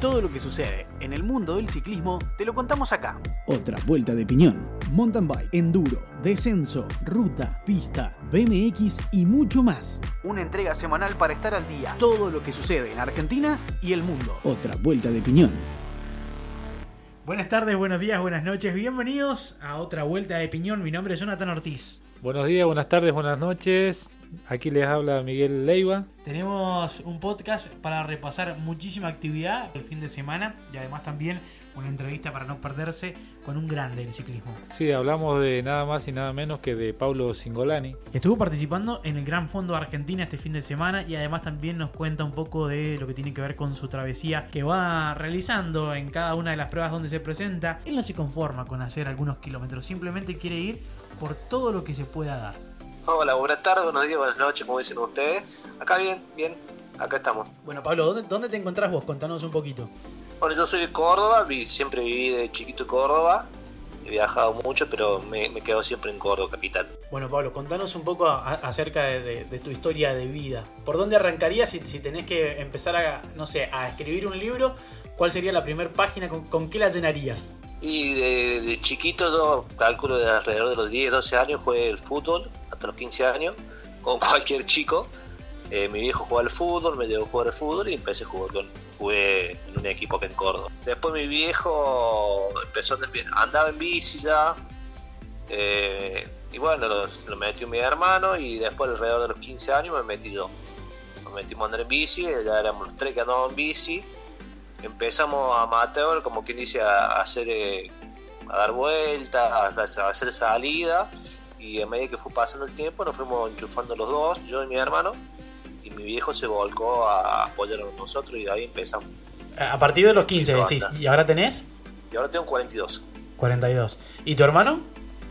Todo lo que sucede en el mundo del ciclismo te lo contamos acá. Otra vuelta de piñón. Mountain bike, enduro, descenso, ruta, pista, BMX y mucho más. Una entrega semanal para estar al día. Todo lo que sucede en Argentina y el mundo. Otra vuelta de piñón. Buenas tardes, buenos días, buenas noches. Bienvenidos a otra vuelta de piñón. Mi nombre es Jonathan Ortiz. Buenos días, buenas tardes, buenas noches. Aquí les habla Miguel Leiva. Tenemos un podcast para repasar muchísima actividad el fin de semana y además también una entrevista para no perderse con un grande del ciclismo. Sí, hablamos de nada más y nada menos que de Paulo Singolani. Que estuvo participando en el Gran Fondo Argentina este fin de semana y además también nos cuenta un poco de lo que tiene que ver con su travesía que va realizando en cada una de las pruebas donde se presenta. Él no se conforma con hacer algunos kilómetros, simplemente quiere ir por todo lo que se pueda dar. Hola, buenas tardes, buenos días, buenas noches, como dicen ustedes. Acá bien, bien, acá estamos. Bueno, Pablo, ¿dónde, dónde te encontrás vos? Contanos un poquito. Bueno, yo soy de Córdoba, siempre viví de chiquito en Córdoba. He viajado mucho, pero me, me quedo siempre en Córdoba, capital. Bueno, Pablo, contanos un poco a- acerca de, de- de tu historia de vida. ¿Por dónde arrancarías si, si tenés que empezar a, no sé, a escribir un libro? ¿Cuál sería la primera página? ¿Con, con qué la llenarías? Y de, chiquito, yo calculo de alrededor de los 10, 12 años, jugué el fútbol, hasta los 15 años, como cualquier chico. Eh, mi viejo jugaba al fútbol, me llevó a jugar al fútbol y empecé a jugar con, jugué en un equipo acá en Córdoba. Después mi viejo empezó, andaba en bici ya, eh, y bueno, lo, lo metió mi hermano y después alrededor de los 15 años me metí yo. Nos metimos a andar en bici, ya éramos los tres que andábamos en bici. Empezamos a amateur, como quien dice, a, hacer, eh, a dar vueltas, a, a hacer salida. Y a medida que fue pasando el tiempo, nos fuimos enchufando los dos, yo y mi hermano. Y mi viejo se volcó a apoyarnos a nosotros y ahí empezamos. A partir de los 15 Listo, decís. ¿Y ahora tenés? Y ahora tengo 42. 42. ¿Y tu hermano?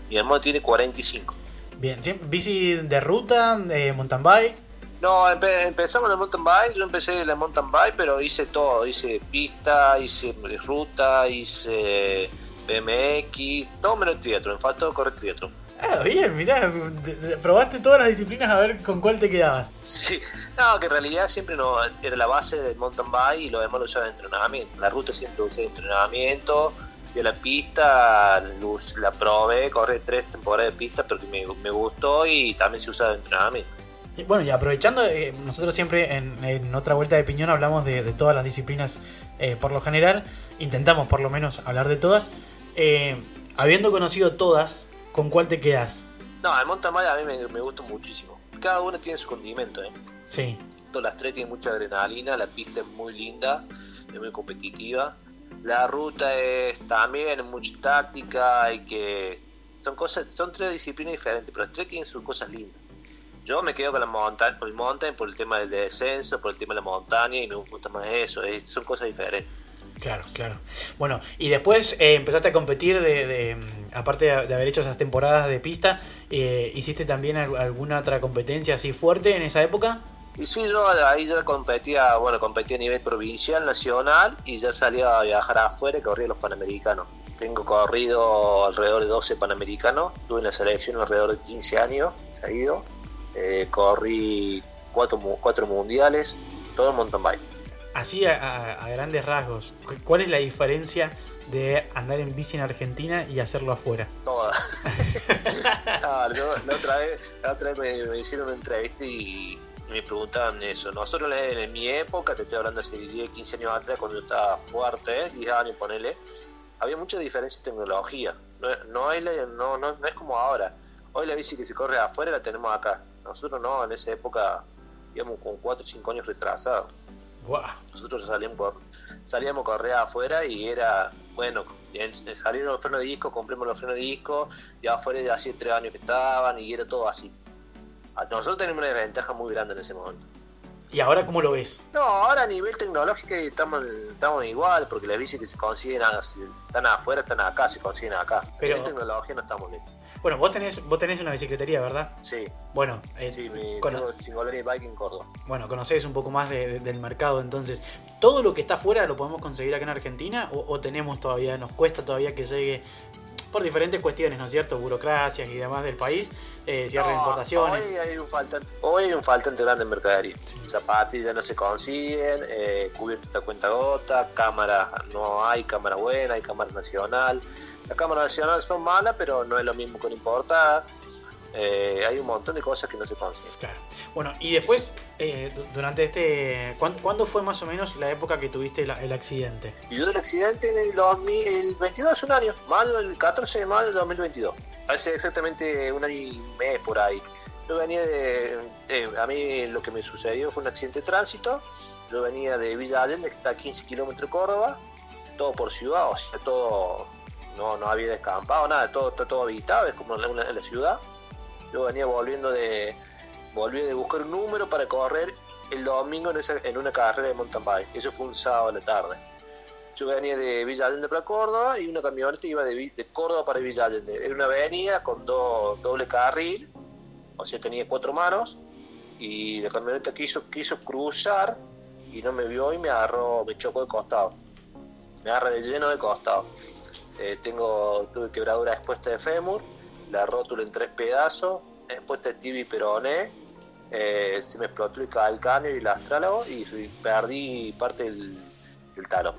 Mi hermano tiene 45. Bien, ¿sí? ¿bici de ruta, de mountain bike? No, empe- empezamos el mountain bike, yo empecé en el mountain bike, pero hice todo, hice pista, hice ruta, hice BMX, no menos triatlón, me faltó correr triatlón. Ah, bien, mirá, de- de- probaste todas las disciplinas a ver con cuál te quedabas. Sí, no, que en realidad siempre no, era la base del mountain bike y lo demás lo usaba de entrenamiento. La ruta siempre usé de entrenamiento, y la pista la probé, corrí tres temporadas de pista porque me, me gustó y también se usaba de entrenamiento. Bueno, y aprovechando, eh, nosotros siempre en, en otra vuelta de piñón hablamos de, de todas las disciplinas eh, por lo general, intentamos por lo menos hablar de todas. Eh, habiendo conocido todas, ¿con cuál te quedas? No, el mountain bike a mí me, me gusta muchísimo. Cada uno tiene su condimento, ¿eh? Sí, Todas las tres tienen mucha adrenalina, la pista es muy linda, es muy competitiva. La ruta es también mucha táctica, hay que son cosas, son tres disciplinas diferentes, pero las tres tienen sus cosas lindas. Yo me quedo con la montaña, por el mountain, por el tema del descenso, por el tema de la montaña y me gusta más eso, es- son cosas diferentes. claro, claro. Bueno, y después eh, empezaste a competir de, de, aparte de, haber hecho esas temporadas de pista, eh, ¿hiciste también al- alguna otra competencia así fuerte en esa época? Y sí, yo ahí ya competía, bueno, competía a nivel provincial, nacional y ya salía a viajar afuera y corría los panamericanos. Tengo corrido alrededor de 12 panamericanos, tuve en la selección alrededor de 15 años seguido, eh, corrí cuatro, cuatro mundiales, todo en mountain bike. Así a, a- a grandes rasgos, ¿cu- ¿cuál es la diferencia de andar en bici en Argentina y hacerlo afuera? Toda. No, yo- la otra vez, la otra vez me, me hicieron una entrevista y, y me preguntaban eso. Nosotros en, en mi época, te estoy hablando hace 10, 15 años atrás, cuando yo estaba fuerte, 10 años, ponele, había mucha diferencia en tecnología. No, no, hay la- no, no, no es como ahora. Hoy la bici que se corre afuera la tenemos acá. Nosotros no, en esa época íbamos con 4 o 5 años retrasados. Guau. Nosotros salíamos, por- salíamos a correr afuera y era, bueno, en- salieron los frenos de disco, compramos los frenos de disco, y afuera ya hacía tres años que estaban y era todo así. A- Nosotros tenemos una desventaja muy grande en ese momento. ¿Y ahora cómo lo ves? No, ahora a nivel tecnológico estamos, estamos igual, porque las bicis que se consiguen, están afuera, están acá, se consiguen acá. Pero- A nivel tecnología no estamos lejos. Bueno, vos tenés, vos tenés una bicicletería, ¿verdad? Sí, Bueno, eh, sí, mi, Singolari Bike en Córdoba. bueno, conocés un poco más de- de- del mercado, entonces, ¿todo lo que está afuera lo podemos conseguir acá en Argentina? ¿O, o tenemos todavía, nos cuesta todavía que llegue por diferentes cuestiones, ¿no es cierto? Burocracias y demás del país, eh, cierre de importaciones. Hoy hay un faltante, hoy hay un faltante grande en mercadería. Zapatillas no se consiguen, eh, cubierto a cuenta gota, cámara no hay, cámara buena, hay cámara nacional. Las cámaras nacionales son malas, pero no es lo mismo con importada. Eh, hay un montón de cosas que no se consiguen. Claro. Bueno, y después, eh, du- durante este. ¿cuán- ¿Cuándo fue más o menos la época que tuviste la- el accidente? Yo del accidente en el, 2000, el 22 hace un año, mayo, el 14 de mayo del 2022. Hace exactamente un año y mes por ahí. Yo venía de, de- A mí lo que me sucedió fue un accidente de tránsito. Yo venía de Villa Allende, que está a 15 kilómetros de Córdoba, todo por ciudad, o sea, todo. No, no había descampado, nada, todo está todo habitado, es como en la, ciudad. Yo venía volviendo de. Volví de buscar un número para correr el domingo en, esa- en una carrera de mountain bike. Eso fue un sábado a la tarde. Yo venía de Villa Allende para Córdoba y una camioneta iba de, de Córdoba para Villa Allende. Era una avenida con do- doble carril, o sea, tenía cuatro manos, y la camioneta quiso, quiso cruzar y no me vio y me agarró, me chocó de costado. Me agarra de lleno de costado. Eh, tengo, tuve quebradura expuesta de fémur, la rótula en tres pedazos, expuesta de tibia y peroné, eh, se me explotó el calcáneo y el astrálago y perdí parte del, del talón.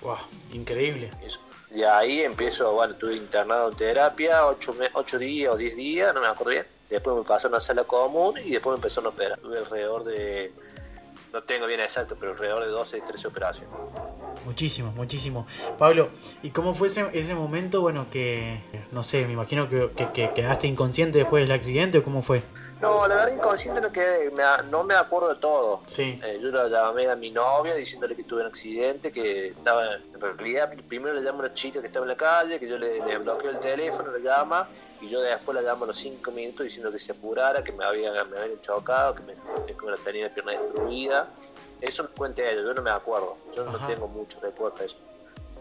¡Wow! Increíble. Eso. Y ahí empiezo, bueno, estuve internado en terapia, 8 ocho días o 10 días, no me acuerdo bien. Después me pasó a una sala común y después me empezó a operar. Tuve alrededor de, no tengo bien exacto, pero alrededor de 12 y 13 operaciones. Muchísimo, muchísimo. Pablo, ¿y cómo fue ese, ese momento, bueno, que, no sé, me imagino que, que- que quedaste inconsciente después del accidente o cómo fue? No, la verdad inconsciente no quedé, me no me acuerdo de todo. Sí. Eh, yo la llamé a mi novia diciéndole que tuve un accidente, que estaba, en realidad primero le llamo a una chica que estaba en la calle, que yo le, le bloqueo el teléfono, le llama, y yo después la llamo a los 5 minutos diciendo que se apurara, que me habían, me habían chocado, que me, que me tenía la pierna destruida. Eso me cuenta ella, yo no me acuerdo, yo no tengo mucho recuerdo de eso.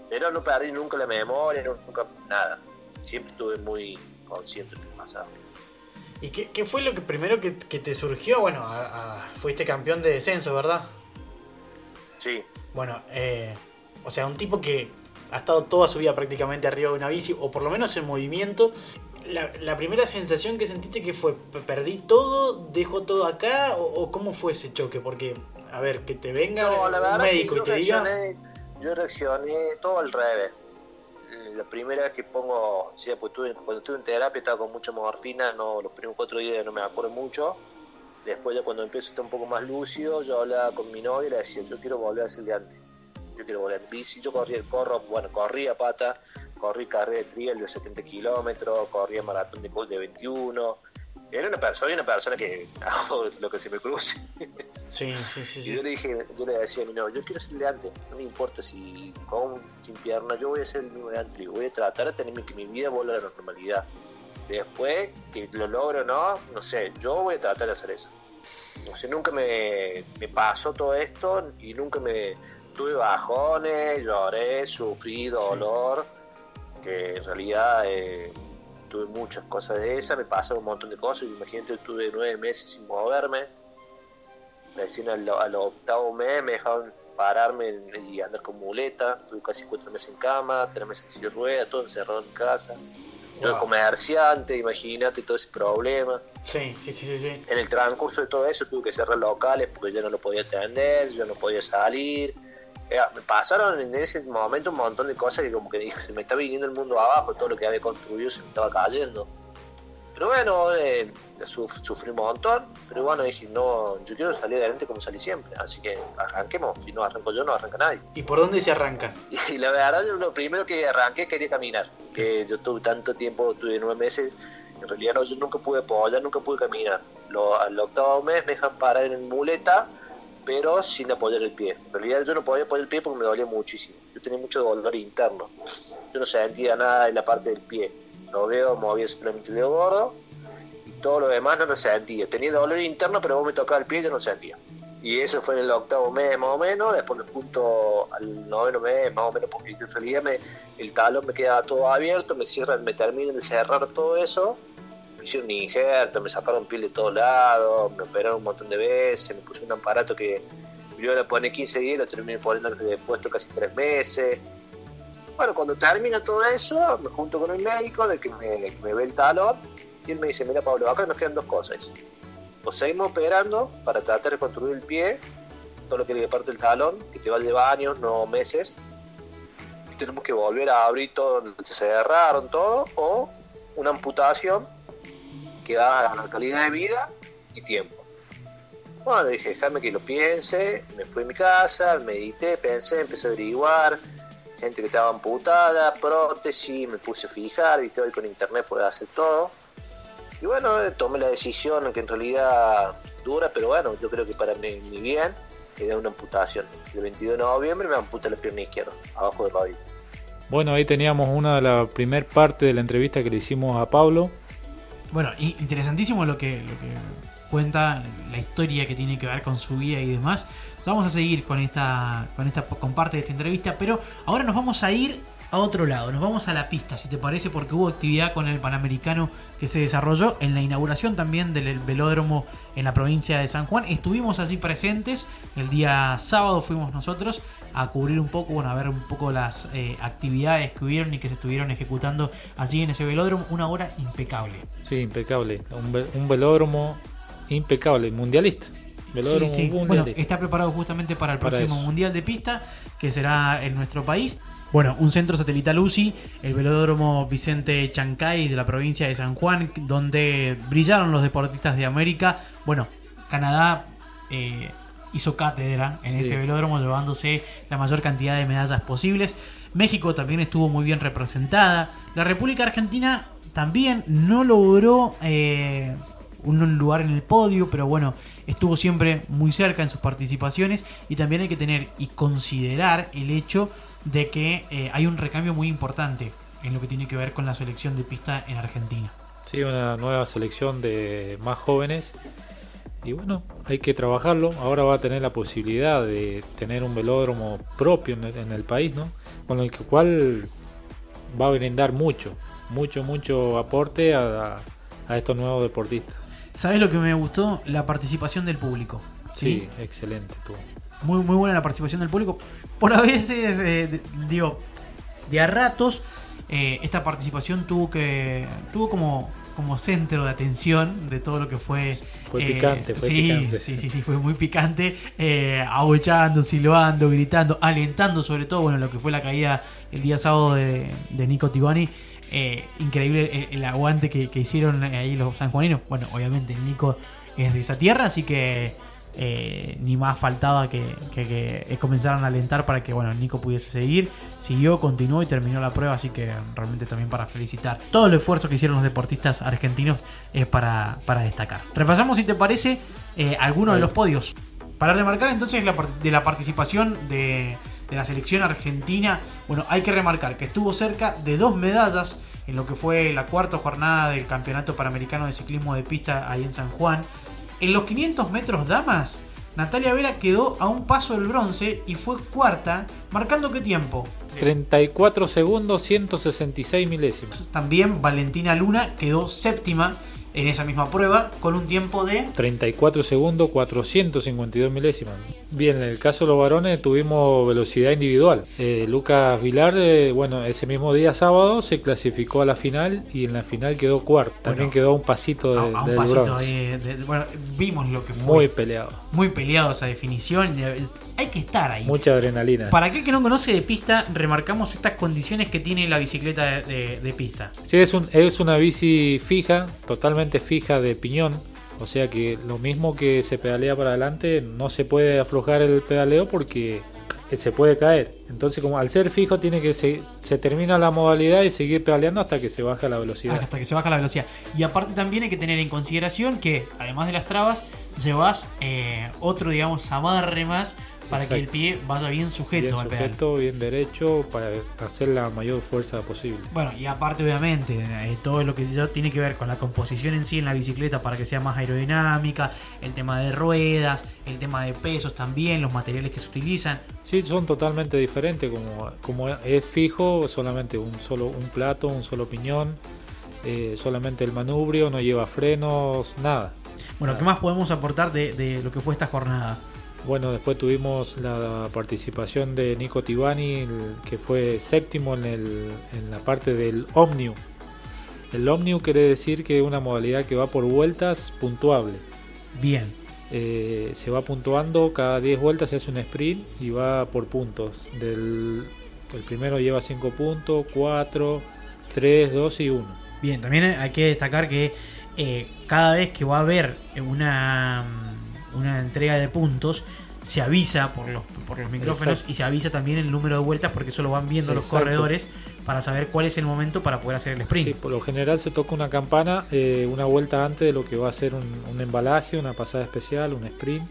Pero no perdí nunca la memoria, nunca nada. Siempre estuve muy consciente de lo que pasaba. ¿Y qué, qué fue lo que primero que, que te surgió? Bueno, a- a- fuiste campeón de descenso, ¿verdad? Sí, Bueno, eh, o sea, un tipo que ha estado toda su vida prácticamente arriba de una bici, o por lo menos en movimiento. La, la primera sensación que sentiste que fue, "P- perdí todo, dejo todo acá, o, o cómo fue ese choque? Porque, a ver, que te venga No, la un verdad médico que y yo te diga... reaccioné, yo reaccioné todo al revés. La primera vez que pongo, sí, pues tuve, cuando estuve en terapia estaba con mucha morfina, no, los primeros cuatro días no me acuerdo mucho. Después ya cuando empiezo a estar un poco más lúcido, yo hablaba con mi novia y le decía, yo quiero volver a ser de antes. Yo quiero volver en bici, yo corría, corro, bueno, corría pata, corrí carrera de trial de 70 kilómetros, corría maratón de, de 21. Era una persona, soy una persona que hago lo que se me cruce. Sí, sí, sí. Y yo le dije, yo le decía a mi novio, yo quiero ser el de antes, no me importa si con sin pierna, yo voy a ser el mismo de antes, voy a tratar de tener mi- que mi vida vuelva a la normalidad. Después, que lo logro o no, no sé, yo voy a tratar de hacer eso. O sea, nunca me, me pasó todo esto y nunca me tuve bajones, lloré, sufrí dolor, que en realidad eh, tuve muchas cosas de esas, me pasaron un montón de cosas, imagínate, tuve nueve meses sin moverme, recién al, al octavo mes me dejaron pararme y andar con muleta, tuve casi cuatro meses en cama, tres meses sin rueda, todo encerrado en casa. Wow. comerciante, imagínate todo ese problema. Sí, sí, sí, sí. En el transcurso de todo eso tuve que cerrar locales porque yo no lo podía atender, yo no podía salir. Eh, me pasaron en ese momento un montón de cosas que como que dije, se me está viniendo el mundo abajo, todo lo que había construido se me estaba cayendo. Pero bueno, eh, suf- sufrí un montón, pero bueno, dije, no, yo quiero salir adelante como salí siempre, así que arranquemos, si no arranco yo, no arranca nadie. ¿Y por dónde se arranca? Y la verdad, yo lo primero que arranqué quería caminar. Que yo tuve tanto tiempo, tuve nueve meses. En realidad, no, yo nunca pude apoyar, nunca pude caminar. Lo, al octavo mes me dejan parar en muleta, pero sin apoyar el pie. En realidad, yo no podía apoyar el pie porque me dolía muchísimo. Yo tenía mucho dolor interno. Yo no sentía nada en la parte del pie. Los dedos movía simplemente el dedo gordo y todo lo demás no lo sentía. Tenía dolor interno, pero vos me tocaba el pie y yo no sentía. Y eso fue en el octavo mes más o menos, después junto al noveno mes más o menos, porque en realidad me, el talón me quedaba todo abierto, me cierran, me terminan de cerrar todo eso, me hicieron injerto, me sacaron piel de todos lados, me operaron un montón de veces, me puse un aparato que yo le pone 15 días, lo terminé poniendo de puesto casi 3 meses. Bueno, cuando termina todo eso, me junto con el médico de que me, ve el talón y él me dice, mira Pablo, acá nos quedan dos cosas. O seguimos operando para tratar de construir el pie, todo lo que le parte del talón, que te va llevar años, no meses. Y tenemos que volver a abrir todo donde se cerraron todo, o una amputación que va a ganar calidad de vida y tiempo. Bueno, dije, déjame que lo piense, me fui a mi casa, medité, pensé, empecé a averiguar, gente que estaba amputada, prótesis, me puse a fijar, y hoy con internet puedes hacer todo. Y bueno, eh, tomé la decisión que en realidad dura, pero bueno, yo creo que para mi, mi bien, da una amputación. El 22 de noviembre me amputa la pierna izquierda, abajo del rodillo. Bueno, ahí teníamos una de la primer parte de la entrevista que le hicimos a Pablo. Bueno, interesantísimo lo que, lo que cuenta, la historia que tiene que ver con su vida y demás. Vamos a seguir con esta, con esta con parte de esta entrevista, pero ahora nos vamos a ir a otro lado, nos vamos a la pista, si te parece, porque hubo actividad con el Panamericano que se desarrolló en la inauguración también del velódromo en la provincia de San Juan. Estuvimos allí presentes, el día sábado fuimos nosotros a cubrir un poco, bueno, a ver un poco las eh, actividades que hubieron y que se estuvieron ejecutando allí en ese velódromo, una hora impecable. Sí, impecable. Un, ve- un velódromo impecable, mundialista. Velódromo Sí, sí. Bueno, mundialista. está preparado justamente para el Para próximo eso. Mundial de Pista, que será en nuestro país. Bueno, un centro satelital UCI, el velódromo Vicente Chancay de la provincia de San Juan, donde brillaron los deportistas de América. Bueno, Canadá eh, hizo cátedra en Sí. este velódromo, llevándose la mayor cantidad de medallas posibles. México también estuvo muy bien representada. La República Argentina también no logró eh, un lugar en el podio, pero bueno, estuvo siempre muy cerca en sus participaciones y también hay que tener y considerar el hecho de que eh, hay un recambio muy importante en lo que tiene que ver con la selección de pista en Argentina. Sí, una nueva selección de más jóvenes. Y bueno, hay que trabajarlo. Ahora va a tener la posibilidad de tener un velódromo propio en el, en el país, ¿no? Con el cual va a brindar mucho, mucho, mucho aporte a, a estos nuevos deportistas. ¿Sabes lo que me gustó? La participación del público. Sí, excelente tú. Muy, muy buena la participación del público. Por a veces, eh, digo, de a ratos, eh, esta participación tuvo que. tuvo como, como centro de atención de todo lo que fue. Fue eh, picante, fue sí, picante. Sí, sí, sí, fue muy picante. Eh, abuchando, silbando, gritando, alentando, sobre todo, bueno, lo que fue la caída el día sábado de, de Nico Tibani. Eh, increíble el, el aguante que, que hicieron ahí los sanjuaninos. Bueno, obviamente el Nico es de esa tierra, así que eh, ni más faltaba que, que- que comenzaran a alentar para que bueno, Nico pudiese seguir. Siguió, continuó y terminó la prueba, así que realmente también para felicitar. Todo el esfuerzo que hicieron los deportistas argentinos es para, para destacar. Repasamos, si te parece, eh, algunos de los podios. Para remarcar entonces la, de la participación de, de la selección argentina, bueno, hay que remarcar que estuvo cerca de dos medallas en lo que fue la cuarta jornada del Campeonato Panamericano de Ciclismo de Pista ahí en San Juan. En los 500 metros damas, Natalia Vera quedó a un paso del bronce y fue cuarta, marcando qué tiempo. 34 segundos, 166 milésimas. También Valentina Luna quedó séptima en esa misma prueba con un tiempo de 34 segundos, 452 milésimas. Bien, en el caso de los varones tuvimos velocidad individual. Eh, Lucas Vilar, eh, bueno, ese mismo día sábado se clasificó a la final y en la final quedó cuarto. También Bueno, quedó un pasito de- a, a un del pasito bronce. ahí de- de- bueno, vimos lo que fue Muy peleado, muy peleado esa definición. Hay que estar ahí. mucha adrenalina. Para aquel que no conoce de pista, remarcamos estas condiciones que tiene la bicicleta de, de- de pista. Sí, es, un, es una bici fija, totalmente fija de piñón. O sea que lo mismo que se pedalea para adelante, no se puede aflojar el pedaleo porque se puede caer. Entonces, como al ser fijo, tiene que se, se termina la modalidad y seguir pedaleando hasta que se baja la velocidad. Hasta que se baja la velocidad. Y aparte también hay que tener en consideración que, además de las trabas, llevas eh, otro, digamos, amarre más para que el pie vaya bien sujeto Bien al pedal. sujeto, bien derecho, para hacer la mayor fuerza posible. Bueno, y aparte obviamente, eh, todo lo que ya tiene que ver con la composición en sí en la bicicleta para que sea más aerodinámica, el tema de ruedas, el tema de pesos también, los materiales que se utilizan. Sí, son totalmente diferentes. Como, como es fijo, solamente un solo un plato, un solo piñón, eh, solamente el manubrio, no lleva frenos, nada. Bueno, ¿qué más podemos aportar de, de lo que fue esta jornada? Bueno, después tuvimos la participación de Nico Tibani, que fue séptimo en, el, en la parte del Omnium. El Omnium quiere decir que es una modalidad que va por vueltas puntuable. Bien. Eh, se va puntuando, cada 10 vueltas se hace un sprint y va por puntos. Del, el primero lleva 5 puntos, 4, 3, 2 y 1. Bien, también hay que destacar que eh, cada vez que va a haber una, una entrega de puntos, se avisa por los, por los micrófonos Exacto. y se avisa también el número de vueltas porque eso lo van viendo los corredores para saber cuál es el momento para poder hacer el sprint. Sí, por lo general se toca una campana eh, una vuelta antes de lo que va a ser un, un embalaje, una pasada especial, un sprint.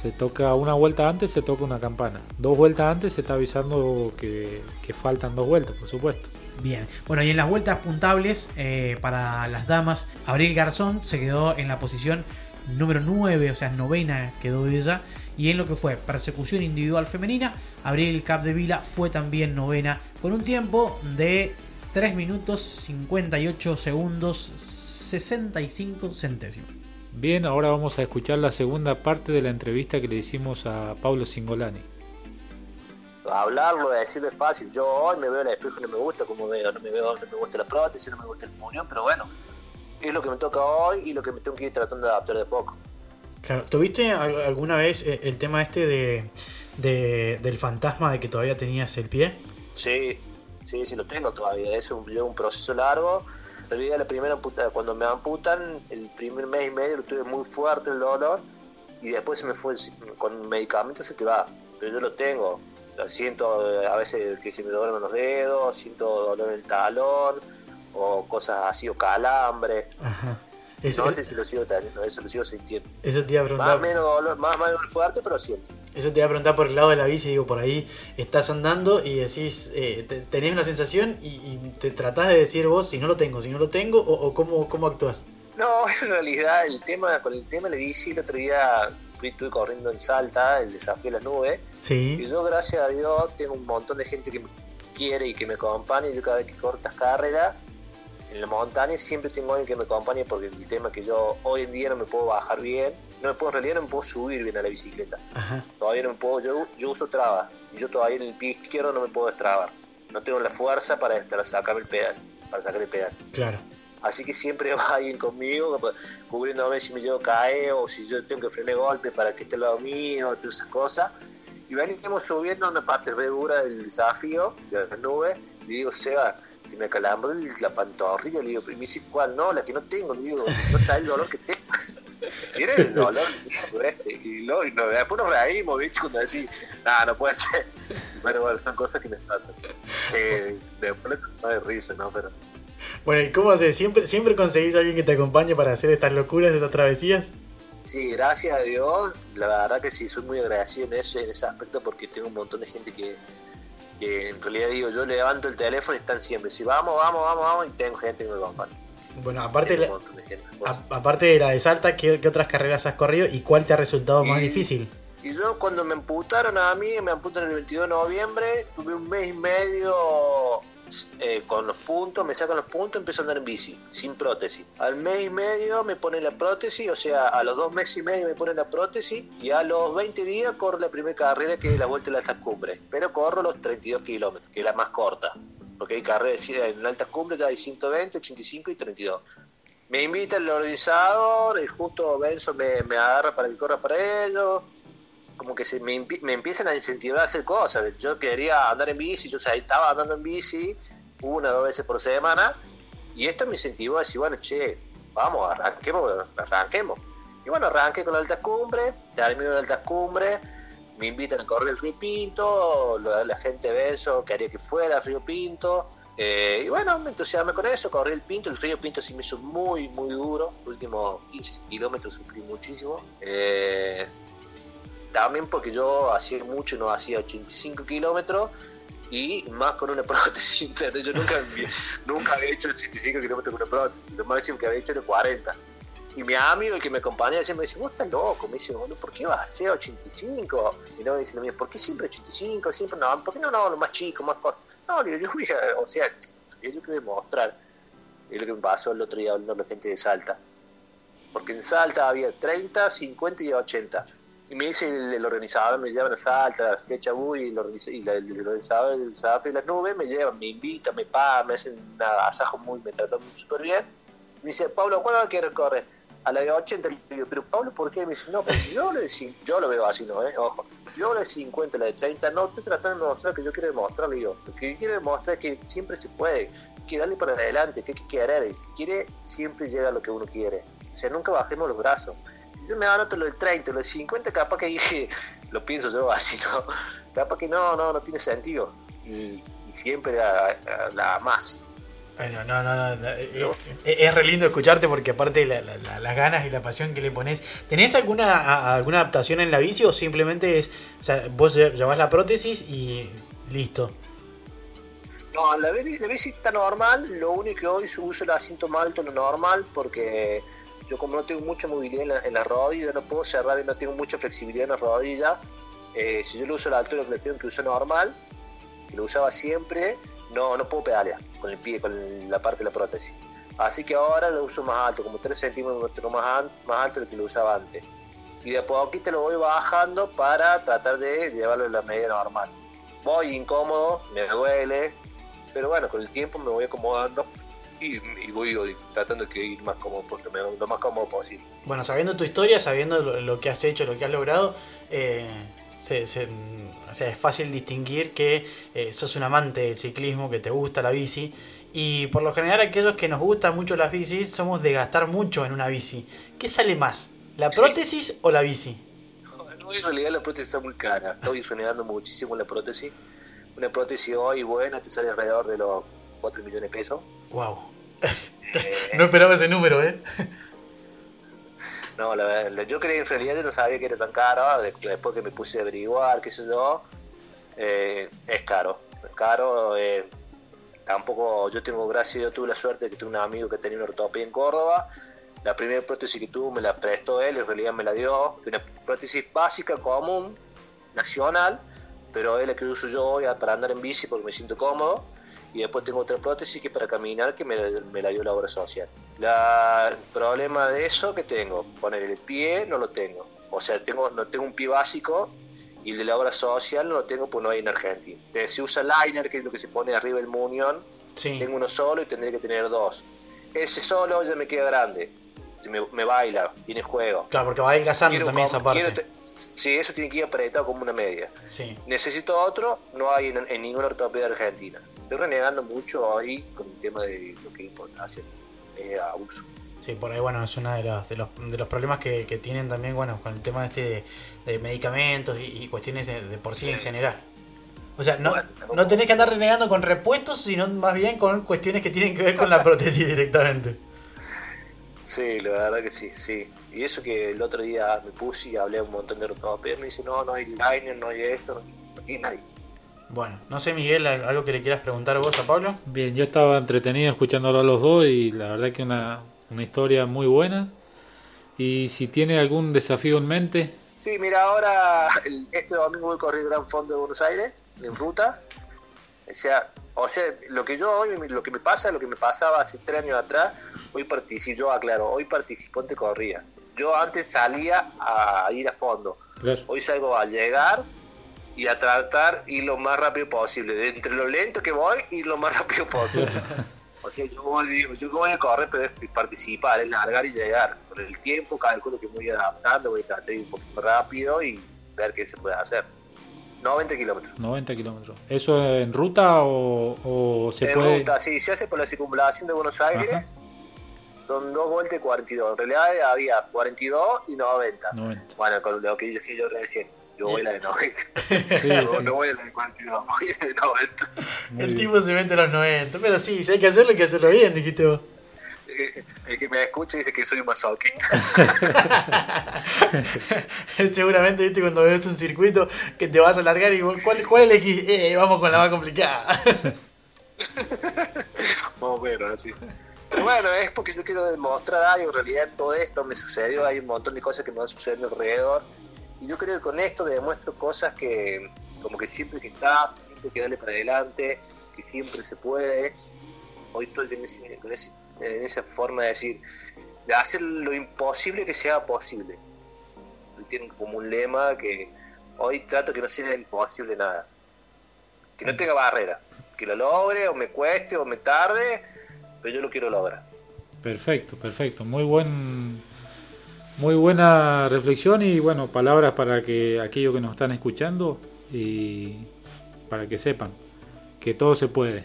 Se toca una vuelta antes, se toca una campana. Dos vueltas antes se está avisando que, que faltan dos vueltas, por supuesto. Bien, bueno, y en las vueltas puntables eh, para las damas, Abril Garzón se quedó en la posición número 9, o sea, novena quedó ella. Y en lo que fue persecución individual femenina, Abril Capdevila fue también novena con un tiempo de 3 minutos 58 segundos 65 centésimos. Bien, ahora vamos a escuchar la segunda parte de la entrevista que le hicimos a Pablo Singolani. Hablarlo, decirlo es fácil. Yo hoy me veo en el espejo y no me gusta como veo, no me veo, no me gusta la prótesis, no me gusta el pulmón, pero bueno, es lo que me toca hoy y lo que me tengo que ir tratando de adaptar de poco. Claro, ¿tuviste al- alguna vez eh, el tema este de, de- del fantasma de que todavía tenías el pie? Sí, sí, sí lo tengo todavía. Es un, un proceso largo. La primera amputa, cuando me amputan, el primer mes y medio lo tuve muy fuerte el dolor y después se me fue con medicamentos se te va. Pero yo lo tengo. Siento eh, a veces que se me duermen los dedos, siento dolor en el talón o cosas así o calambre. Ajá. Eso, No sé si lo sigo teniendo, eso lo sigo sintiendo. eso te iba a Más preguntar. menos dolor, más o menos fuerte, pero siento. Eso te iba a preguntar por el lado de la bici, digo, por ahí estás andando y decís, eh, te- tenés una sensación y, y te tratás de decir vos si no lo tengo, si no lo tengo, o, o cómo, cómo actúas. No, en realidad el tema con el tema de la bici, el otro día fui, estuve corriendo en Salta, el desafío de las nubes, y Sí. yo gracias a Dios tengo un montón de gente que me quiere y que me acompaña, y yo cada vez que corto estas carreras, en la montaña siempre tengo alguien que me acompañe porque el tema es que yo hoy en día no me puedo bajar bien, no me puedo, en realidad no me puedo subir bien a la bicicleta, Ajá. todavía no me puedo, yo, yo uso trabas, y yo todavía en el pie izquierdo no me puedo destrabar, no tengo la fuerza para sacarme el pedal, para sacar el pedal. Claro. Así que siempre va alguien conmigo, cubriéndome si me llevo a caer o si yo tengo que frenar golpe para que esté al lado mío, todas esas cosas. Y venimos subiendo una parte re dura del desafío, de las nubes. Le digo, Seba, si me calambro la pantorrilla, le digo, y me dice, ¿cuál? No, la que no tengo. Le digo, no sabes el dolor que tengo. Mira el dolor este. Y, luego, y no- después nos reímos, ¿viste? Cuando decís, nada, no puede ser. Pero bueno, son cosas que me pasan. Que después no de risa, ¿no? Pero Bueno, ¿y cómo haces? ¿Siempre, ¿Siempre conseguís a alguien que te acompañe para hacer estas locuras, estas travesías? Sí, gracias a Dios, la verdad que sí, soy muy agradecido en ese, en ese aspecto porque tengo un montón de gente que, que en realidad digo, yo levanto el teléfono y están siempre, si vamos, vamos, vamos, vamos, y tengo gente que me acompaña. Bueno, aparte, la- de gente. a- aparte de la de Salta, ¿qué, qué otras carreras has corrido y cuál te ha resultado más difícil? Y yo cuando me amputaron a mí, me amputan el 22 de noviembre, tuve un mes y medio eh, con los puntos, me sacan los puntos, empiezo a andar en bici, sin prótesis. Al mes y medio me ponen la prótesis, o sea, a los dos meses y medio me ponen la prótesis y a los 20 días corro la primera carrera que es la Vuelta de la Alta Cumbre. Pero corro los 32 kilómetros, que es la más corta, porque hay carreras en la Alta Cumbre hay 120, 85 y 32. Me invita el organizador y justo Benzo me, me agarra para que corra para ellos como que se me, me empiezan a incentivar a hacer cosas. Yo quería andar en bici, yo o sea, estaba andando en bici una o dos veces por semana, y esto me incentivó a decir, bueno, che, vamos, arranquemos, arranquemos. Y bueno, arranqué con la alta cumbre, termino la alta cumbre, me invitan a correr el Río Pinto, la, la gente de Benzo quería que fuera al Río Pinto, eh, y bueno, me entusiasmé con eso, corrí el Pinto, el Río Pinto sí me hizo muy, muy duro, los últimos 15 kilómetros sufrí muchísimo. Eh, también porque yo hacía mucho, no hacía 85 kilómetros y más con una prótesis. ¿entendés? Yo nunca, nunca había hecho 85 kilómetros con una prótesis, lo máximo que había hecho era 40. Y mi amigo, el que me acompaña, siempre me dice, vos estás loco, me dice, "Boludo, ¿por qué vas a hacer 85? Y no me dice ¿por qué siempre 85? Siempre no, ¿por qué no, no, lo más chico, más corto? No, yo voy a, o sea, yo que demostrar. Es lo que me pasó el otro día hablando con la gente de Salta. Porque en Salta había 30, 50 y 80 Y me dice el, el organizador, me llevan a Salta, a Fecha y el, organiz- y la- el organizador y las nubes me llevan, me invitan, me pagan, me hacen un asajo muy, me tratan súper bien. Me dice, Pablo, ¿cuándo quieres correr? A la de 80 le digo, pero Pablo, ¿por qué? Me dice, no, pero si yo hablo de yo lo veo así, ¿no? Eh? Ojo, si yo hablo de 50, la de 30, no estoy tratando de demostrar lo que yo quiero demostrar, le digo. Lo que yo quiero demostrar es que siempre se puede, que darle para adelante, que hay que querer, que quiere siempre llega a lo que uno quiere. O sea, nunca bajemos los brazos. Yo me anoto lo del 30, lo del 50, capaz que dije, lo pienso yo así, ¿no? Capaz que no, no, no tiene sentido. Y, y siempre la, la- más. Bueno, no, no, no. no, eh, eh, Es re lindo escucharte porque aparte la- la- la- las ganas y la pasión que le pones. ¿Tenés alguna, a- alguna adaptación en la bici o simplemente es, o sea, vos lle- llevas la prótesis y listo? No, la bici, la bici está normal, lo único que hoy uso el asiento más alto, lo normal, porque yo como no tengo mucha movilidad en la, en la rodilla, no puedo cerrar y no tengo mucha flexibilidad en la rodilla, eh, si yo lo uso a la altura que le tengo que usar normal, que lo usaba siempre, no, no puedo pedalear con el pie, con la parte de la prótesis. Así que ahora lo uso más alto, como 3 centímetros más, más alto de que lo usaba antes. Y de a poquito lo voy bajando para tratar de llevarlo en la medida normal. Voy incómodo, me duele, pero bueno, con el tiempo me voy acomodando y, y voy tratando de ir más cómodo, porque me, lo más cómodo posible. Bueno, sabiendo tu historia, sabiendo lo, lo que has hecho, lo que has logrado, eh, se- se- o sea, es fácil distinguir que eh, sos un amante del ciclismo, que te gusta la bici. Y por lo general aquellos que nos gustan mucho las bicis somos de gastar mucho en una bici. ¿Qué sale más? ¿La Sí. prótesis o la bici? Hoy en realidad la prótesis está muy cara, estoy renegando muchísimo la prótesis. Una prótesis hoy buena te sale alrededor de los 4 millones de pesos. Wow. Eh, No esperaba ese número, ¿eh? No, la, verdad, la- yo creí en realidad yo no sabía que era tan caro, de- después que me puse a averiguar, qué sé yo, eh, es caro, es caro, eh, tampoco, yo tengo, gracias, yo tuve la suerte de que tuve un amigo que tenía una ortopedia en Córdoba, la primera prótesis que tuvo me la prestó él, en realidad me la dio, una prótesis básica, común, nacional, pero es la que uso yo hoy para andar en bici porque me siento cómodo, y después tengo otra prótesis que para caminar que me, me la dio la obra social. La, el problema de eso que tengo, poner el pie no lo tengo. O sea, tengo, no tengo un pie básico y el de la obra social no lo tengo porque no hay en Argentina. Entonces, se usa liner, que es lo que se pone arriba del muñón. Sí. Tengo uno solo y tendría que tener dos. Ese solo ya me queda grande. Me, me baila, tiene juego. Claro, porque va adelgazando Quiero también esa parte. quiero sí, eso tiene que ir apretado como una media. Sí. Necesito otro, no hay en, en ninguna ortopedia argentina. Estoy renegando mucho ahí con el tema de lo que importa hacer eh, abuso. Sí, por ahí, bueno, es uno de los, de los, de los problemas que, que tienen también, bueno, con el tema este de, de medicamentos y, y cuestiones de, por sí, en general. O sea, no, Bueno, no tenés que andar renegando con repuestos, sino más bien con cuestiones que tienen que ver con la prótesis directamente. Sí, la verdad que sí, sí. Y eso que el otro día me puse y hablé a un montón de ortopedas, me dice, no, no hay liner, no hay esto, no hay nadie. Bueno, no sé, Miguel, algo que le quieras preguntar vos a Pablo. Bien, yo estaba entretenido escuchándolo a los dos y la verdad que una, una historia muy buena. Y si tiene algún desafío en mente, Sí, mira, ahora el- este domingo voy a correr el Gran Fondo de Buenos Aires, en ruta. O sea, o sea, lo que yo hoy, lo que me pasa, lo que me pasaba hace tres años atrás, hoy participo, yo aclaro, hoy participante corría. Yo antes salía a ir a fondo. claro, Hoy salgo a llegar y a tratar ir lo más rápido posible. De entre lo lento que voy, ir lo más rápido posible. O sea, yo voy, digo, yo voy a correr, pero es participar, es largar y llegar. Con el tiempo calculo que me voy adaptando, voy a tratar de ir un poquito más rápido y ver qué se puede hacer. 90 kilómetros. 90 kilómetros. ¿Eso en ruta o, o se en puede...? ruta, sí, se hace por la circunvalación de Buenos Aires. Ajá. Son dos vueltas y 42. En realidad había 42 y 90. 90. Bueno, con lo que dije yo recién. Yo voy a la de 90. Sí, no, sí. no voy a la de 42, voy a la de 90. Muy el bien. tipo se mete a los 90, pero sí, si hay que hacerlo, hay que hacerlo bien, dijiste vos. Eh, El que me escucha dice que soy un masoquista. Seguramente, viste, cuando ves un circuito que te vas a alargar y vos, ¿cuál, cuál es el X? Eh, vamos con la más complicada. Más o menos así. Bueno, es porque yo quiero demostrar algo. En realidad, todo esto me sucedió. Hay un montón de cosas que me van sucediendo alrededor. Y yo creo que con esto demuestro cosas que, como que siempre que está, siempre que darle para adelante, que siempre se puede. Hoy estoy con, ese- en esa forma de decir, de hacer lo imposible que sea posible. tienen como un lema que hoy trato que no sea imposible nada. Que no tenga barrera. Que lo logre, o me cueste, o me tarde, pero yo lo quiero lograr. Perfecto, perfecto. Muy buen, muy buena reflexión y bueno, palabras para que aquellos que nos están escuchando y para que sepan que todo se puede.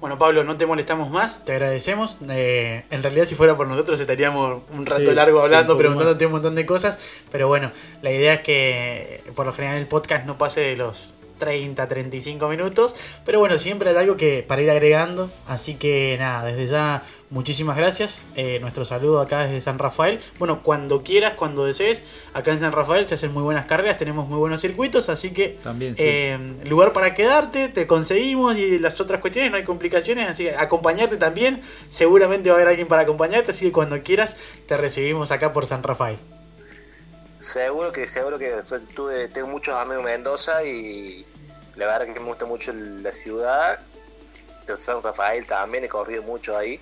Bueno, Pablo, no te molestamos más, te agradecemos. Eh, en realidad, si fuera por nosotros, estaríamos un rato Sí, largo sí, hablando, poco preguntándote un montón de cosas. Pero bueno, la idea es que por lo general el podcast no pase de los 30, 35 minutos. Pero bueno, siempre hay algo que para ir agregando. Así que nada, desde ya, muchísimas gracias. Eh, nuestro saludo acá desde San Rafael. Bueno, cuando quieras, cuando desees, acá en San Rafael se hacen muy buenas carreras, tenemos muy buenos circuitos. Así que También sí. eh, lugar para quedarte, te conseguimos y las otras cuestiones no hay complicaciones, así que acompañarte también, seguramente va a haber alguien para acompañarte, así que cuando quieras te recibimos acá por San Rafael. Seguro que, seguro que tuve, tengo muchos amigos en Mendoza y la verdad que me gusta mucho la ciudad. De San Rafael también he corrido mucho ahí.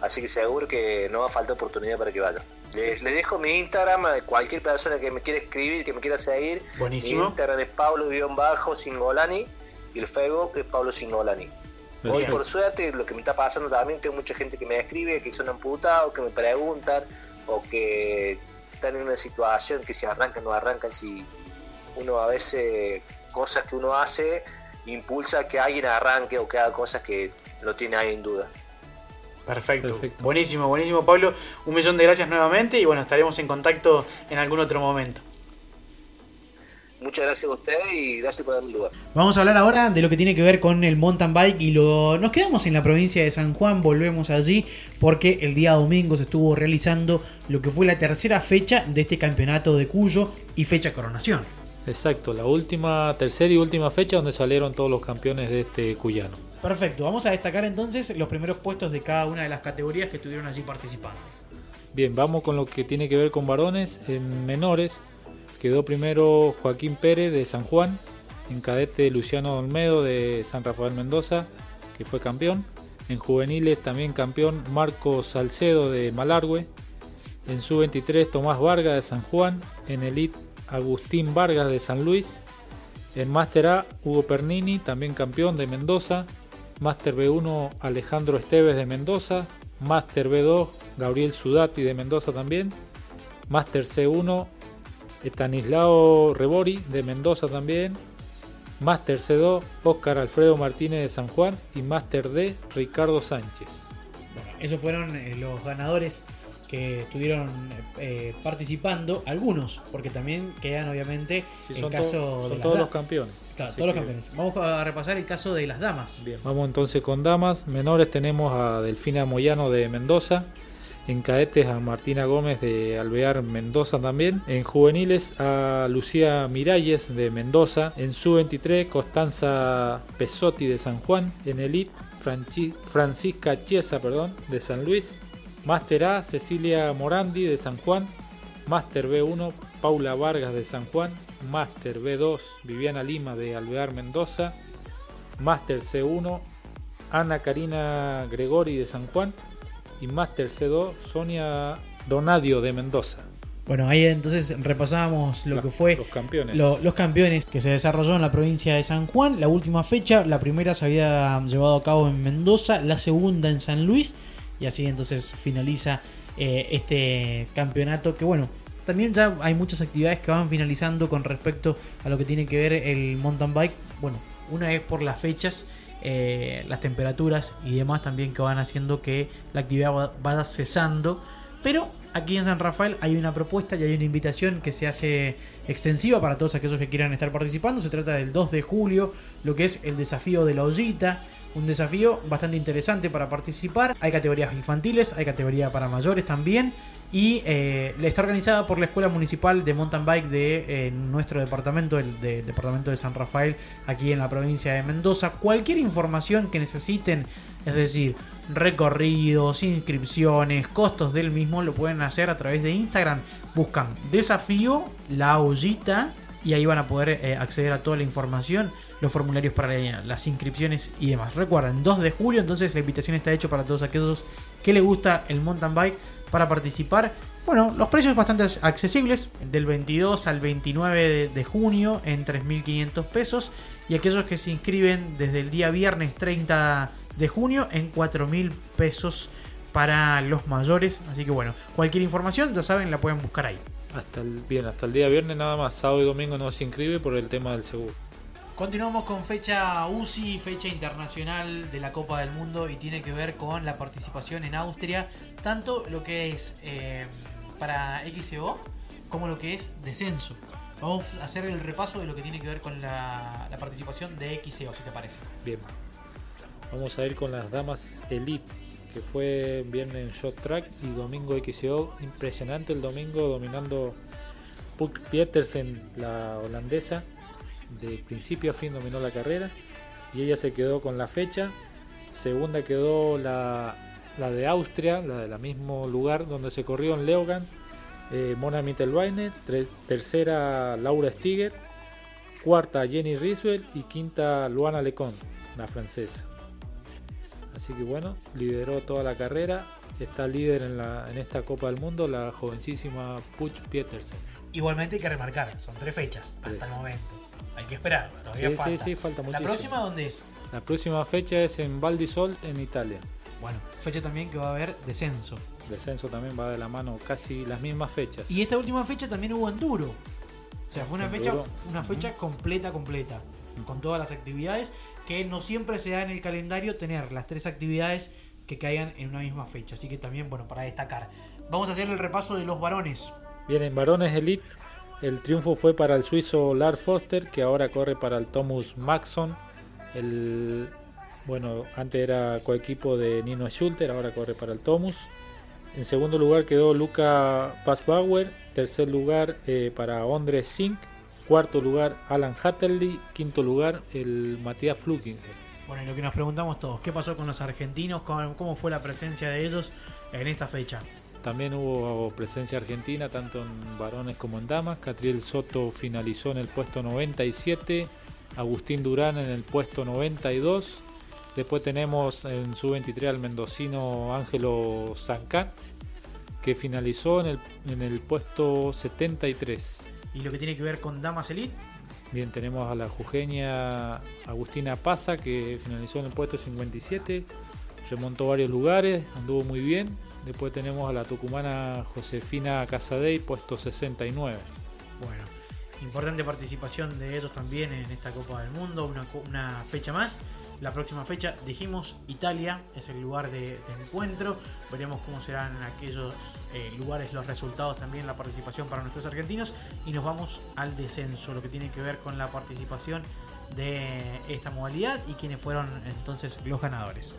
Así que seguro que no va a faltar oportunidad para que vaya. Les, les dejo mi Instagram a cualquier persona que me quiera escribir, que me quiera seguir. Buenísimo. Mi Instagram es Pablo-Singolani y el Facebook es Pablo Singolani. Hoy por suerte lo que me está pasando también, tengo mucha gente que me escribe, que son amputados, que me preguntan o que están en una situación que si arrancan o no arrancan, si uno a veces cosas que uno hace impulsa que alguien arranque o que haga cosas que no tiene ahí en duda. Perfecto. Perfecto. Buenísimo, buenísimo Pablo. Un millón de gracias nuevamente y bueno, estaremos en contacto en algún otro momento. Muchas gracias a ustedes y gracias por darme el lugar. Vamos a hablar ahora de lo que tiene que ver con el mountain bike y lo nos quedamos en la provincia de San Juan, volvemos allí porque el día domingo se estuvo realizando lo que fue la tercera fecha de este campeonato de Cuyo y fecha coronación. Exacto, la última, tercera y última fecha donde salieron todos los campeones de este cuyano. Perfecto, vamos a destacar entonces los primeros puestos de cada una de las categorías que estuvieron allí participando. Bien, vamos con lo que tiene que ver con varones. En menores quedó primero Joaquín Pérez de San Juan, en cadete Luciano Olmedo de San Rafael Mendoza, que fue campeón. En juveniles también campeón Marcos Salcedo de Malargüe. En sub-23 Tomás Vargas de San Juan. En elite Agustín Vargas de San Luis. En Máster A Hugo Pernini, también campeón de Mendoza. Máster B1 Alejandro Esteves de Mendoza. Máster B2 Gabriel Sudati de Mendoza también. Máster C1 Estanislao Rebori de Mendoza también. Máster C2 Óscar Alfredo Martínez de San Juan. Y Máster D Ricardo Sánchez. Bueno, esos fueron eh, los ganadores que estuvieron eh, participando, algunos, porque también quedan obviamente Sí, el caso to- de las todos los campeones. Claro, todos los campeones. Vamos a repasar el caso de las damas. Bien, vamos entonces con damas. Menores tenemos a Delfina Moyano de Mendoza. En cadetes a Martina Gómez de Alvear Mendoza también. En juveniles a Lucía Miralles de Mendoza. En sub-23 Constanza Pesotti de San Juan. En elite Francisca Chiesa perdón, de San Luis. Máster A Cecilia Morandi de San Juan. Máster B1 Paula Vargas de San Juan. Máster B2 Viviana Lima de Alvear Mendoza. Máster C1 Ana Karina Gregori de San Juan y Máster C2 Sonia Donadio de Mendoza. Bueno, ahí entonces repasábamos lo que fue los campeones. lo- los campeones que se desarrolló en la provincia de San Juan. La última fecha, la primera se había llevado a cabo en Mendoza, la segunda en San Luis y así entonces finaliza eh, este campeonato que bueno, también ya hay muchas actividades que van finalizando con respecto a lo que tiene que ver el mountain bike. Bueno, una es por las fechas, eh, las temperaturas y demás también que van haciendo que la actividad va- vaya cesando. Pero aquí en San Rafael hay una propuesta y hay una invitación que se hace extensiva para todos aquellos que quieran estar participando. Se trata del 2 de julio, lo que es el desafío de la ollita. Un desafío bastante interesante para participar. Hay categorías infantiles, hay categoría para mayores también. Y eh, está organizada por la Escuela Municipal de Mountain Bike de eh, nuestro departamento, el de- departamento de San Rafael, aquí en la provincia de Mendoza. Cualquier información que necesiten, es decir, recorridos, inscripciones, costos del mismo, lo pueden hacer a través de Instagram. Buscan desafío, la ollita, y ahí van a poder eh, acceder a toda la información, los formularios para la- las inscripciones y demás. Recuerden, 2 de julio, entonces la invitación está hecha para todos aquellos que les gusta el mountain bike para participar Bueno, los precios bastante accesibles, del 22 al 29 de junio en 3.500 pesos y aquellos que se inscriben desde el día viernes 30 de junio en 4.000 pesos para los mayores. Así que bueno, cualquier información ya saben la pueden buscar ahí. Hasta el, bien, hasta el día viernes nada más, sábado y domingo no se inscribe por el tema del seguro. Continuamos con fecha UCI, fecha internacional de la Copa del Mundo y tiene que ver con la participación en Austria, tanto lo que es eh, para XCO como lo que es descenso. Vamos a hacer el repaso de lo que tiene que ver con la, participación de XCO, si te parece. Bien, vamos a ir con las damas Elite, que fue viernes Shot Track y domingo XCO. Impresionante el domingo dominando Puck Pietersen, la holandesa. De principio a fin dominó la carrera y ella se quedó con la fecha. Segunda quedó la, la de Austria, la del mismo lugar donde se corrió en Leogan, eh, Mona Mittelweiner. Tercera Laura Stiger. Cuarta Jenny Riswell y quinta Luana Lecon, la francesa. Así que bueno, lideró toda la carrera. Está líder en, la, en esta Copa del Mundo la jovencísima Puch Pietersen. Igualmente hay que remarcar, son tres fechas hasta el momento. Hay que esperar, todavía Sí, falta. sí, sí, falta ¿La muchísimo. próxima dónde es? La próxima fecha es en Val di Sol, en Italia. Bueno, fecha también que va a haber descenso. Descenso también va de la mano casi las mismas fechas. Y esta última fecha también hubo enduro. O sea, fue una fecha, una fecha completa, completa. Con todas las actividades. Que no siempre se da en el calendario tener las tres actividades que caigan en una misma fecha. Así que también, bueno, para destacar. Vamos a hacer el repaso de los varones. Bien, en varones Elite, el triunfo fue para el suizo Lars Foster, que ahora corre para el Thomas Maxson. El, bueno, antes era coequipo de Nino Schulter, ahora corre para el Thomas. En segundo lugar quedó Luca Passbauer. Tercer lugar eh, para Ondre Sink. Cuarto lugar Alan Hatterley. Quinto lugar el Matías Flukinger. Bueno, y lo que nos preguntamos todos, ¿qué pasó con los argentinos? ¿Cómo, cómo fue la presencia de ellos en esta fecha? También hubo presencia argentina, tanto en varones como en damas. Catriel Soto finalizó en el puesto 97, Agustín Durán en el puesto 92. Después tenemos en su 23 al mendocino Ángelo Zancán, que finalizó en el, en el puesto 73. Y lo que tiene que ver con Damas Elite, Bien, tenemos a la jujeña Agustina Paza, que finalizó en el puesto 57, remontó varios lugares, anduvo muy bien. Después tenemos a la tucumana Josefina Casadei, puesto 69. Bueno, importante participación de ellos también en esta Copa del Mundo, una, fecha más. La próxima fecha, dijimos, Italia es el lugar de, encuentro. Veremos cómo serán aquellos eh, lugares los resultados también, la participación para nuestros argentinos. Y nos vamos al descenso, lo que tiene que ver con la participación de esta modalidad y quienes fueron entonces los ganadores.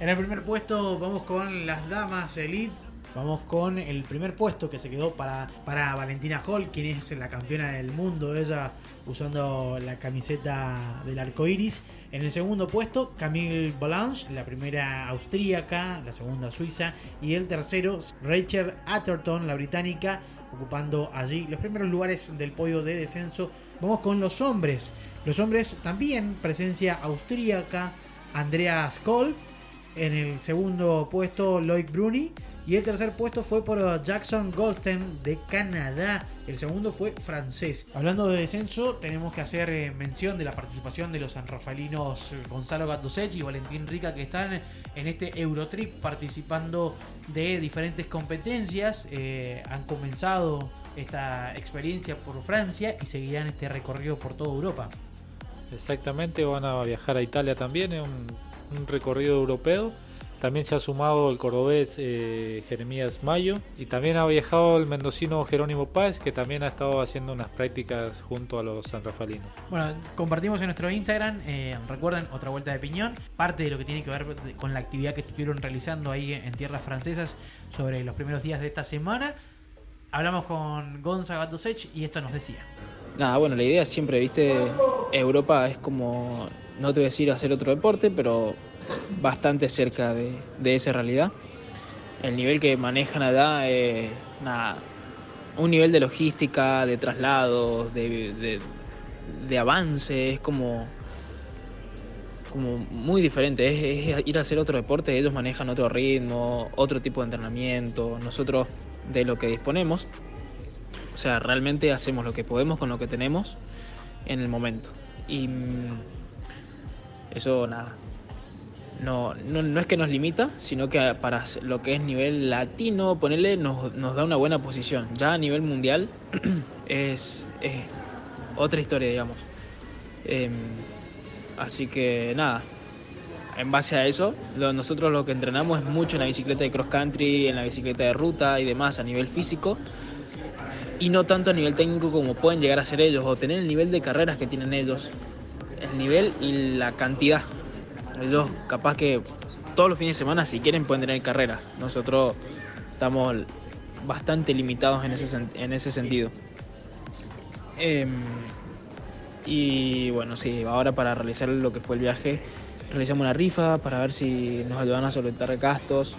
En el primer puesto vamos con las damas elite. Vamos con el primer puesto que se quedó para, para Valentina Hall, quien es la campeona del mundo, ella usando la camiseta del arco iris. En el segundo puesto, Camille Balanche, la primera austríaca, la segunda suiza. Y el tercero, Rachel Atherton, la británica, ocupando allí los primeros lugares del podio de descenso. Vamos con los hombres. Los hombres también, presencia austríaca, Andreas Kohl. En el segundo puesto, Loic Bruni. Y el tercer puesto fue por Jackson Goldstein de Canadá. El segundo fue francés. Hablando de descenso, tenemos que hacer eh, mención de la participación de los sanrafalinos eh, Gonzalo Gatosech y Valentín Rica que están en este Eurotrip participando de diferentes competencias. Eh, han comenzado esta experiencia por Francia y seguirán este recorrido por toda Europa. Exactamente, van a viajar a Italia también, es un, un recorrido europeo. También se ha sumado el cordobés eh, Jeremías Mayo y también ha viajado el mendocino Jerónimo Páez, que también ha estado haciendo unas prácticas junto a los sanrafalinos. Bueno, compartimos en nuestro Instagram, eh, recuerden, otra vuelta de piñón, parte de lo que tiene que ver con la actividad que estuvieron realizando ahí en tierras francesas sobre los primeros días de esta semana. Hablamos con Gonza Gatosech y esto nos decía. Nada, bueno, la idea siempre, viste, Europa es como, no te voy a decir hacer otro deporte, pero bastante cerca de, de esa realidad. El nivel que manejan allá es, un nivel de logística, de traslados, de, de, avance, es como, como muy diferente, es, es ir a hacer otro deporte, ellos manejan otro ritmo, otro tipo de entrenamiento, nosotros de lo que disponemos. O sea, realmente hacemos lo que podemos con lo que tenemos en el momento. Y eso nada. No, no, no es que nos limita, sino que para lo que es nivel latino, ponerle, nos, nos da una buena posición. Ya a nivel mundial es, es otra historia, digamos. Em, así que nada, en base a eso, nosotros lo que entrenamos es mucho en la bicicleta de cross country, en la bicicleta de ruta y demás a nivel físico. Y no tanto a nivel técnico como pueden llegar a ser ellos, o tener el nivel de carreras que tienen ellos. El nivel y la cantidad. Ellos capaz que todos los fines de semana, si quieren, pueden tener carreras. Nosotros estamos bastante limitados en ese, en ese sentido. Em, y bueno, sí, ahora para realizar lo que fue el viaje, realizamos una rifa para ver si nos ayudan a solventar gastos.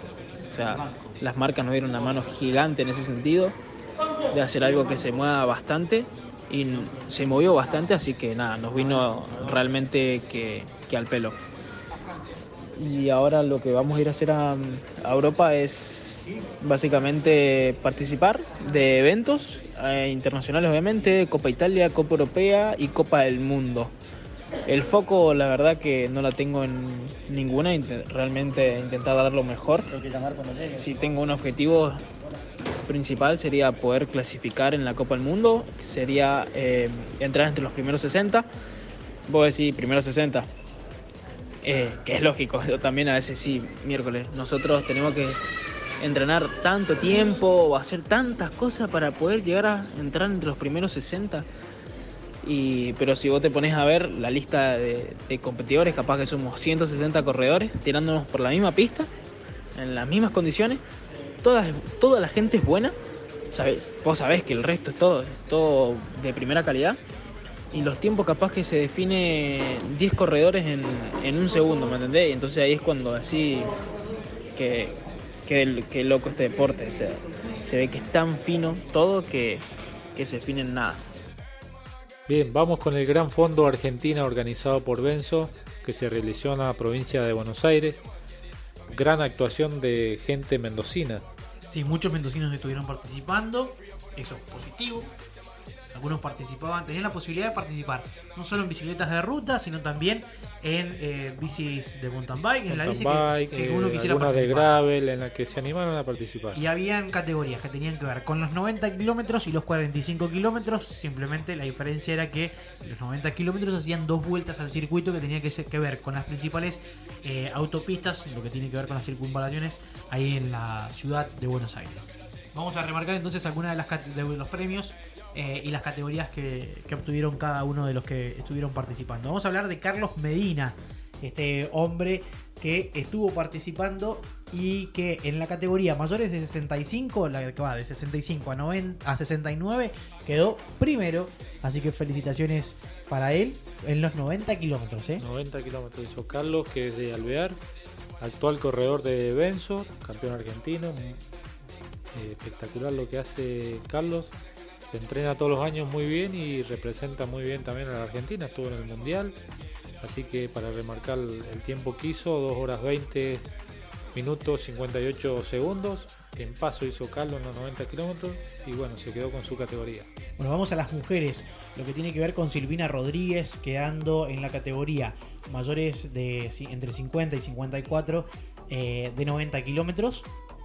O sea, las marcas nos dieron una mano gigante en ese sentido, de hacer algo que se mueva bastante. Y se movió bastante, así que nada, nos vino realmente que, al pelo. Y ahora lo que vamos a ir a hacer a, a Europa es básicamente participar de eventos eh, internacionales, obviamente, Copa Italia, Copa Europea y Copa del Mundo. El foco, la verdad que no la tengo en ninguna, realmente intentar dar lo mejor. Si tengo un objetivo principal sería poder clasificar en la Copa del Mundo, sería eh, entrar entre los primeros 60. Vos decís primeros 60, eh, que es lógico, yo también a veces sí, miércoles. Nosotros tenemos que entrenar tanto tiempo o hacer tantas cosas para poder llegar a entrar entre los primeros 60. Pero si vos te pones a ver la lista de, competidores, capaz que somos 160 corredores tirándonos por la misma pista, en las mismas condiciones. Toda, toda la gente es buena, ¿sabes? Vos sabés que el resto es todo, es todo de primera calidad. Y los tiempos capaz que se define 10 corredores en, en un segundo, ¿me entendés? Y entonces ahí es cuando así que, que, que loco este deporte. O se ve que es tan fino todo que, que se define nada. Bien, vamos con el Gran Fondo Argentina organizado por Benzo, que se realizó en la provincia de Buenos Aires. Gran actuación de gente mendocina. Sí, muchos mendocinos estuvieron participando, eso es positivo. Algunos participaban, tenían la posibilidad de participar no solo en bicicletas de ruta, sino también en eh, bicis de mountain bike, en la bici bike, que, eh, uno quisiera algunas de participar. gravel en la que se animaron a participar. Y habían categorías que tenían que ver con los 90 kilómetros y los 45 kilómetros. Simplemente la diferencia era que los 90 kilómetros hacían dos vueltas al circuito que tenía que, ser- que ver con las principales eh, autopistas, lo que tiene que ver con las circunvalaciones ahí en la ciudad de Buenos Aires. Vamos a remarcar entonces algunas de, las de los premios eh, y las categorías que, obtuvieron cada uno de los que estuvieron participando. Vamos a hablar de Carlos Medina, este hombre que estuvo participando y que en la categoría mayores de 65, la que va de 65 a, 90, a 69, quedó primero. Así que felicitaciones para él en los 90 kilómetros. ¿eh? 90 kilómetros hizo Carlos, que es de Alvear, actual corredor de Benzo, campeón argentino. Eh, espectacular lo que hace Carlos. Se entrena todos los años muy bien y representa muy bien también a la Argentina. Estuvo en el Mundial. Así que para remarcar el tiempo que hizo, 2 horas 20 minutos 58 segundos. En paso hizo Carlos en los 90 kilómetros y bueno, se quedó con su categoría. Bueno, vamos a las mujeres. Lo que tiene que ver con Silvina Rodríguez quedando en la categoría mayores de entre 50 y 54 eh, de 90 kilómetros.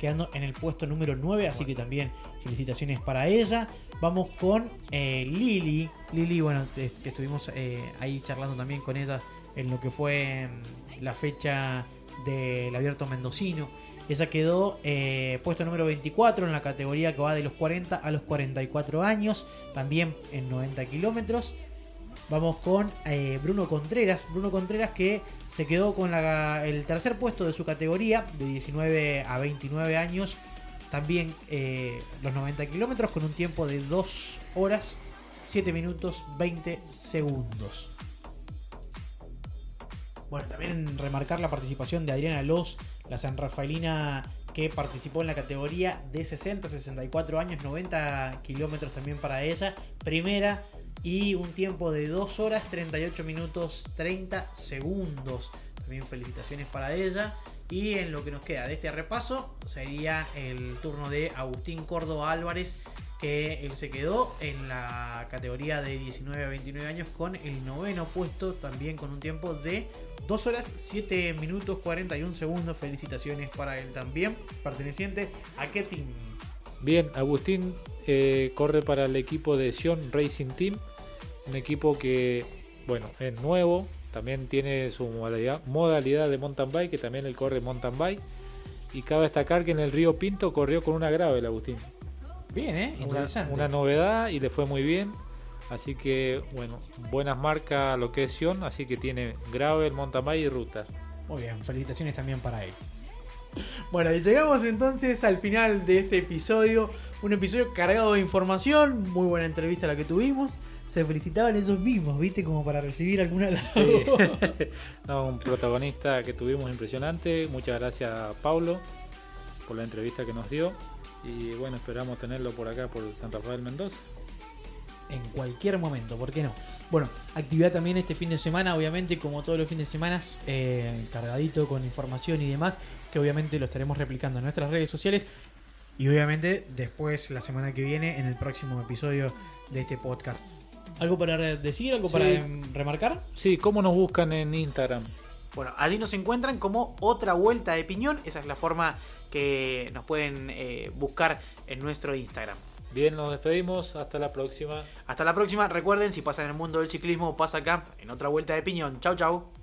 En el puesto número 9, así que también felicitaciones para ella. Vamos con eh, Lili. Lili, bueno, estuvimos eh, ahí charlando también con ella en lo que fue mm, la fecha del abierto mendocino. Ella quedó eh, puesto número 24 en la categoría que va de los 40 a los 44 años, también en 90 kilómetros. Vamos con eh, Bruno Contreras. Bruno Contreras que se quedó con el tercer puesto de su categoría, de 19 a 29 años. También eh, los 90 kilómetros con un tiempo de 2 horas, 7 minutos, 20 segundos. Bueno, también remarcar la participación de Adriana Los, la San Rafaelina que participó en la categoría de 60 a 64 años, 90 kilómetros también para ella. Primera y un tiempo de 2 horas 38 minutos 30 segundos. también felicitaciones para ella. Y en lo que nos queda de este repaso sería el turno de Agustín Córdoba Álvarez, que él se quedó en la categoría de 19 a 29 años con el noveno puesto, también con un tiempo de 2 horas 7 minutos 41 segundos. Felicitaciones para él también, perteneciente a qué team. Bien, Agustín eh, corre para el equipo de Sion Racing Team, un equipo que, bueno, es nuevo, también tiene su modalidad, modalidad de mountain bike, que también él corre mountain bike. Y cabe destacar que en el Río Pinto corrió con una grave el Agustín. Bien, ¿eh? Una, Interesante. una novedad y le fue muy bien. Así que, bueno, buenas marcas lo que es Sion, así que tiene gravel, mountain bike y ruta. Muy bien, felicitaciones también para él. Bueno, y llegamos entonces al final de este episodio. Un episodio cargado de información. Muy buena entrevista la que tuvimos. Se felicitaban ellos mismos, ¿viste? Como para recibir alguna de las Sí. No, un protagonista que tuvimos impresionante. Muchas gracias a Paulo por la entrevista que nos dio. Y bueno, esperamos tenerlo por acá, por San Rafael Mendoza. en cualquier momento, ¿por qué no? Bueno, actividad también este fin de semana, obviamente, como todos los fines de semana, eh, cargadito con información y demás, que obviamente lo estaremos replicando en nuestras redes sociales. Y obviamente después, la semana que viene, en el próximo episodio de este podcast. ¿Algo para decir? ¿Algo Sí. para em, remarcar? Sí, ¿cómo nos buscan en Instagram? Bueno, allí nos encuentran como otra vuelta de piñón. Esa es la forma que nos pueden eh, buscar en nuestro Instagram. Bien, nos despedimos. Hasta la próxima. Hasta la próxima. Recuerden, si pasa en el mundo del ciclismo, pasa acá en otra vuelta de piñón. Chau, chau.